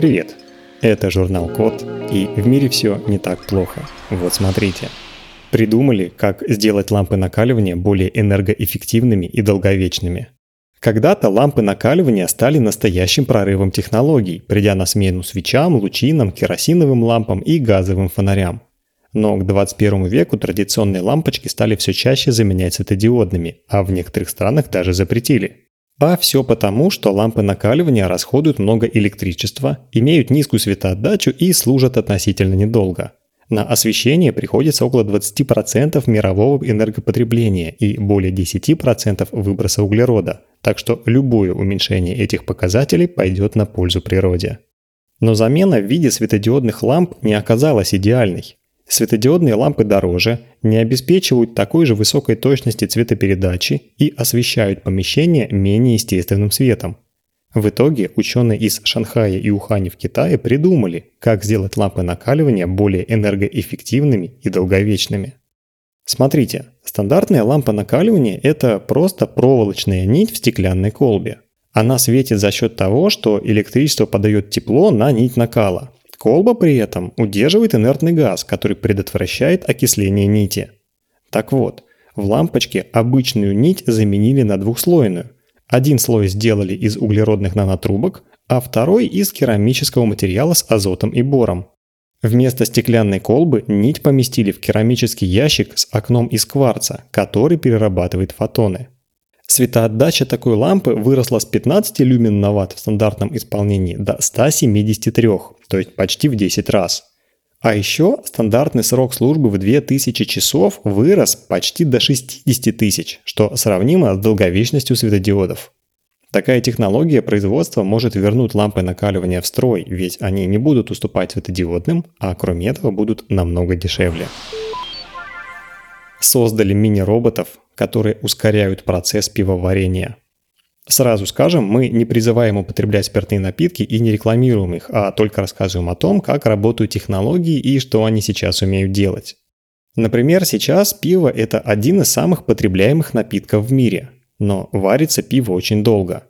Привет! Это журнал Код, и в мире все не так плохо. Вот смотрите. Придумали, как сделать лампы накаливания более энергоэффективными и долговечными. Когда-то лампы накаливания стали настоящим прорывом технологий, придя на смену свечам, лучинам, керосиновым лампам и газовым фонарям. Но к 21 веку традиционные лампочки стали все чаще заменять светодиодными, а в некоторых странах даже запретили. А все потому, что лампы накаливания расходуют много электричества, имеют низкую светоотдачу и служат относительно недолго. На освещение приходится около 20% мирового энергопотребления и более 10% выброса углерода, так что любое уменьшение этих показателей пойдет на пользу природе. Но замена в виде светодиодных ламп не оказалась идеальной. Светодиодные лампы дороже, не обеспечивают такой же высокой точности цветопередачи и освещают помещение менее естественным светом. В итоге ученые из Шанхая и Ухани в Китае придумали, как сделать лампы накаливания более энергоэффективными и долговечными. Смотрите, стандартная лампа накаливания – это просто проволочная нить в стеклянной колбе. Она светит за счет того, что электричество подает тепло на нить накала, Колба при этом удерживает инертный газ, который предотвращает окисление нити. Так вот, в лампочке обычную нить заменили на двухслойную. Один слой сделали из углеродных нанотрубок, а второй из керамического материала с азотом и бором. Вместо стеклянной колбы нить поместили в керамический ящик с окном из кварца, который перерабатывает фотоны. Светоотдача такой лампы выросла с 15 люмен на ватт в стандартном исполнении до 173, то есть почти в 10 раз. А еще стандартный срок службы в 2000 часов вырос почти до 60 тысяч, что сравнимо с долговечностью светодиодов. Такая технология производства может вернуть лампы накаливания в строй, ведь они не будут уступать светодиодным, а кроме этого будут намного дешевле. Создали мини-роботов, которые ускоряют процесс пивоварения. Сразу скажем, мы не призываем употреблять спиртные напитки и не рекламируем их, а только рассказываем о том, как работают технологии и что они сейчас умеют делать. Например, сейчас пиво – это один из самых потребляемых напитков в мире, но варится пиво очень долго.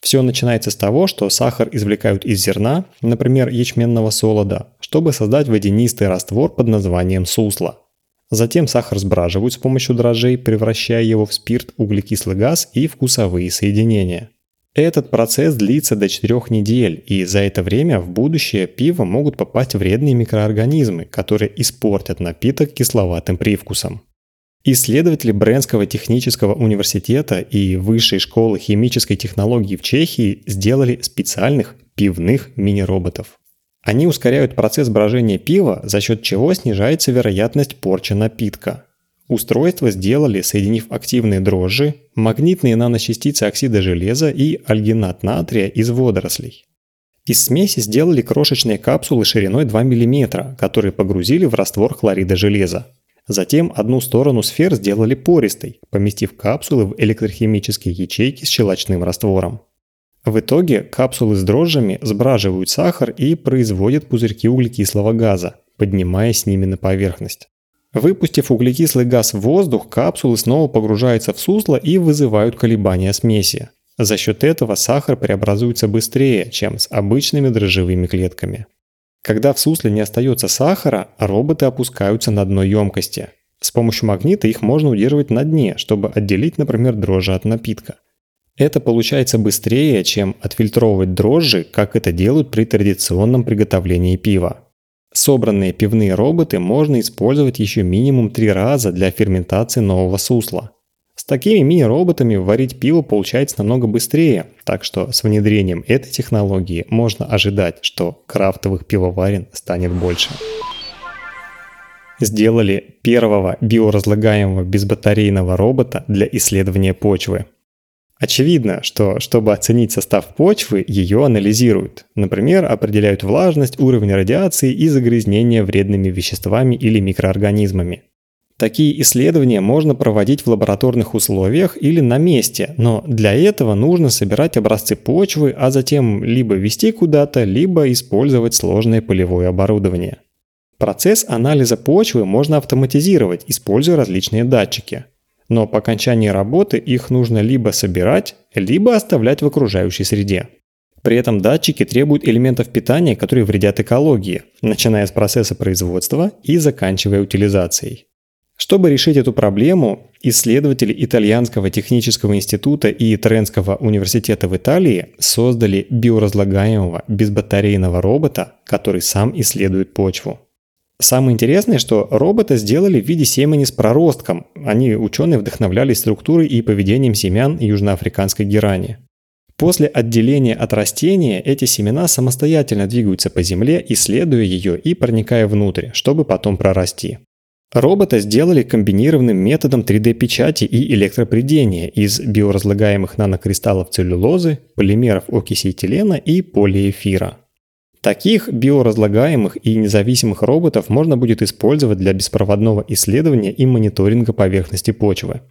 Все начинается с того, что сахар извлекают из зерна, например, ячменного солода, чтобы создать водянистый раствор под названием сусло. Затем сахар сбраживают с помощью дрожжей, превращая его в спирт, углекислый газ и вкусовые соединения. Этот процесс длится до 4 недель, и за это время в будущее пиво могут попасть вредные микроорганизмы, которые испортят напиток кисловатым привкусом. Исследователи Брэнского технического университета и Высшей школы химической технологии в Чехии сделали специальных пивных мини-роботов. Они ускоряют процесс брожения пива, за счет чего снижается вероятность порчи напитка. Устройство сделали, соединив активные дрожжи, магнитные наночастицы оксида железа и альгинат натрия из водорослей. Из смеси сделали крошечные капсулы шириной 2 мм, которые погрузили в раствор хлорида железа. Затем одну сторону сфер сделали пористой, поместив капсулы в электрохимические ячейки с щелочным раствором. В итоге капсулы с дрожжами сбраживают сахар и производят пузырьки углекислого газа, поднимаясь с ними на поверхность. Выпустив углекислый газ в воздух, капсулы снова погружаются в сусло и вызывают колебания смеси. За счет этого сахар преобразуется быстрее, чем с обычными дрожжевыми клетками. Когда в сусле не остается сахара, роботы опускаются на дно емкости. С помощью магнита их можно удерживать на дне, чтобы отделить, например, дрожжи от напитка. Это получается быстрее, чем отфильтровывать дрожжи, как это делают при традиционном приготовлении пива. Собранные пивные роботы можно использовать еще минимум три раза для ферментации нового сусла. С такими мини-роботами варить пиво получается намного быстрее, так что с внедрением этой технологии можно ожидать, что крафтовых пивоварен станет больше. Сделали первого биоразлагаемого безбатарейного робота для исследования почвы. Очевидно, что чтобы оценить состав почвы, ее анализируют. Например, определяют влажность, уровень радиации и загрязнения вредными веществами или микроорганизмами. Такие исследования можно проводить в лабораторных условиях или на месте, но для этого нужно собирать образцы почвы, а затем либо вести куда-то, либо использовать сложное полевое оборудование. Процесс анализа почвы можно автоматизировать, используя различные датчики – но по окончании работы их нужно либо собирать, либо оставлять в окружающей среде. При этом датчики требуют элементов питания, которые вредят экологии, начиная с процесса производства и заканчивая утилизацией. Чтобы решить эту проблему, исследователи Итальянского технического института и Тренского университета в Италии создали биоразлагаемого безбатарейного робота, который сам исследует почву. Самое интересное, что робота сделали в виде семени с проростком. Они, ученые, вдохновлялись структурой и поведением семян южноафриканской герани. После отделения от растения эти семена самостоятельно двигаются по земле, исследуя ее и проникая внутрь, чтобы потом прорасти. Робота сделали комбинированным методом 3D-печати и электропредения из биоразлагаемых нанокристаллов целлюлозы, полимеров окиси этилена и полиэфира. Таких биоразлагаемых и независимых роботов можно будет использовать для беспроводного исследования и мониторинга поверхности почвы.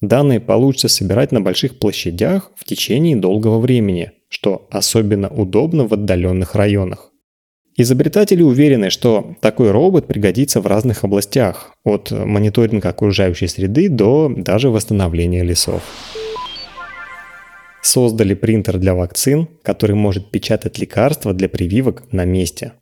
Данные получится собирать на больших площадях в течение долгого времени, что особенно удобно в отдаленных районах. Изобретатели уверены, что такой робот пригодится в разных областях, от мониторинга окружающей среды до даже восстановления лесов. Создали принтер для вакцин, который может печатать лекарства для прививок на месте.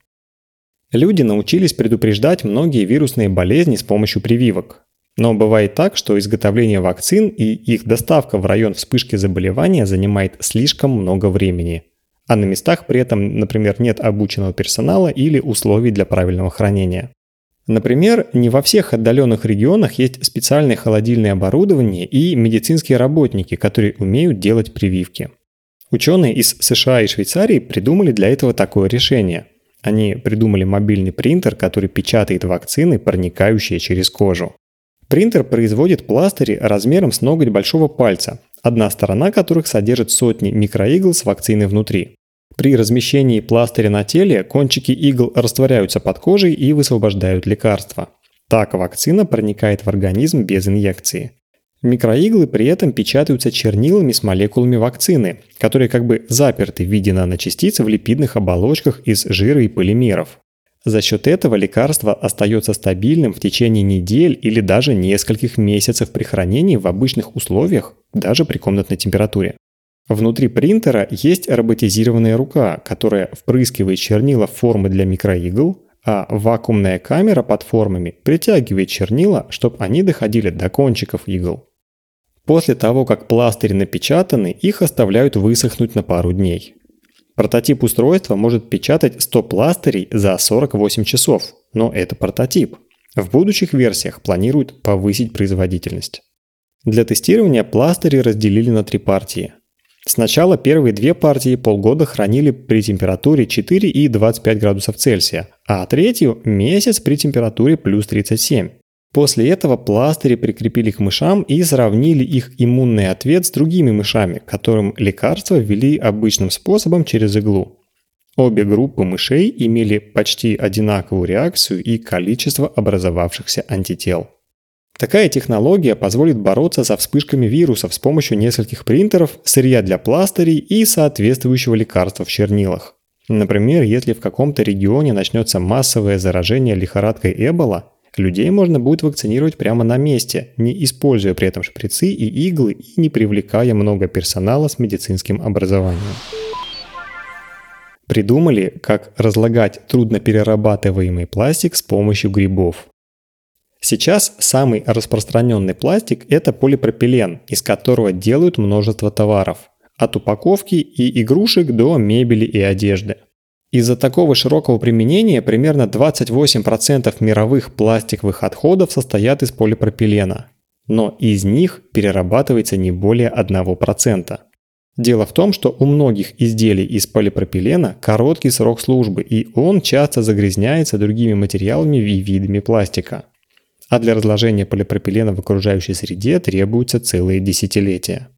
Люди научились предупреждать многие вирусные болезни с помощью прививок. Но бывает так, что изготовление вакцин и их доставка в район вспышки заболевания занимает слишком много времени – а на местах при этом, например, нет обученного персонала или условий для правильного хранения. Например, не во всех отдаленных регионах есть специальное холодильное оборудование и медицинские работники, которые умеют делать прививки. Ученые из США и Швейцарии придумали для этого такое решение. Они придумали мобильный принтер, который печатает вакцины, проникающие через кожу. Принтер производит пластыри размером с ноготь большого пальца, одна сторона которых содержит сотни микроигл с вакциной внутри. При размещении пластыря на теле кончики игл растворяются под кожей и высвобождают лекарства. Так вакцина проникает в организм без инъекции. Микроиглы при этом печатаются чернилами с молекулами вакцины, которые как бы заперты в виде наночастиц в липидных оболочках из жира и полимеров. За счет этого лекарство остается стабильным в течение недель или даже нескольких месяцев при хранении в обычных условиях, даже при комнатной температуре. Внутри принтера есть роботизированная рука, которая впрыскивает чернила в формы для микроигл, а вакуумная камера под формами притягивает чернила, чтобы они доходили до кончиков игл. После того, как пластыри напечатаны, их оставляют высохнуть на пару дней. Прототип устройства может печатать 100 пластырей за 48 часов, но это прототип. В будущих версиях планируют повысить производительность. Для тестирования пластыри разделили на три партии. Сначала первые две партии полгода хранили при температуре 4 и 25 градусов Цельсия, а третью – месяц при температуре плюс 37. После этого пластыри прикрепили к мышам и сравнили их иммунный ответ с другими мышами, которым лекарства ввели обычным способом через иглу. Обе группы мышей имели почти одинаковую реакцию и количество образовавшихся антител. Такая технология позволит бороться со вспышками вирусов с помощью нескольких принтеров, сырья для пластырей и соответствующего лекарства в чернилах. Например, если в каком-то регионе начнется массовое заражение лихорадкой Эбола, людей можно будет вакцинировать прямо на месте, не используя при этом шприцы и иглы и не привлекая много персонала с медицинским образованием. Придумали, как разлагать трудноперерабатываемый пластик с помощью грибов. Сейчас самый распространенный пластик – это полипропилен, из которого делают множество товаров. От упаковки и игрушек до мебели и одежды. Из-за такого широкого применения примерно 28% мировых пластиковых отходов состоят из полипропилена. Но из них перерабатывается не более 1%. Дело в том, что у многих изделий из полипропилена короткий срок службы, и он часто загрязняется другими материалами и видами пластика а для разложения полипропилена в окружающей среде требуются целые десятилетия.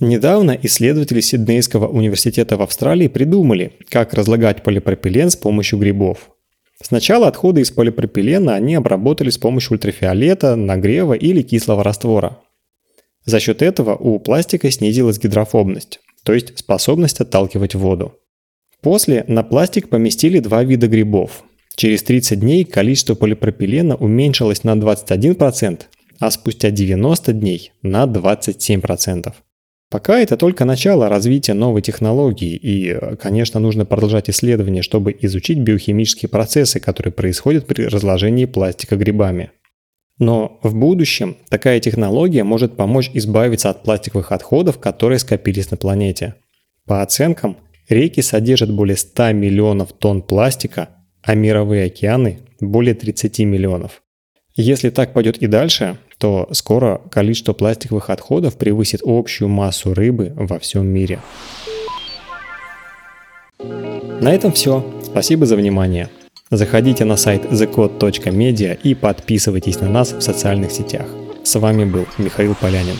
Недавно исследователи Сиднейского университета в Австралии придумали, как разлагать полипропилен с помощью грибов. Сначала отходы из полипропилена они обработали с помощью ультрафиолета, нагрева или кислого раствора. За счет этого у пластика снизилась гидрофобность, то есть способность отталкивать воду. После на пластик поместили два вида грибов Через 30 дней количество полипропилена уменьшилось на 21%, а спустя 90 дней на 27%. Пока это только начало развития новой технологии, и, конечно, нужно продолжать исследования, чтобы изучить биохимические процессы, которые происходят при разложении пластика грибами. Но в будущем такая технология может помочь избавиться от пластиковых отходов, которые скопились на планете. По оценкам, реки содержат более 100 миллионов тонн пластика, а мировые океаны – более 30 миллионов. Если так пойдет и дальше, то скоро количество пластиковых отходов превысит общую массу рыбы во всем мире. На этом все. Спасибо за внимание. Заходите на сайт thecode.media и подписывайтесь на нас в социальных сетях. С вами был Михаил Полянин.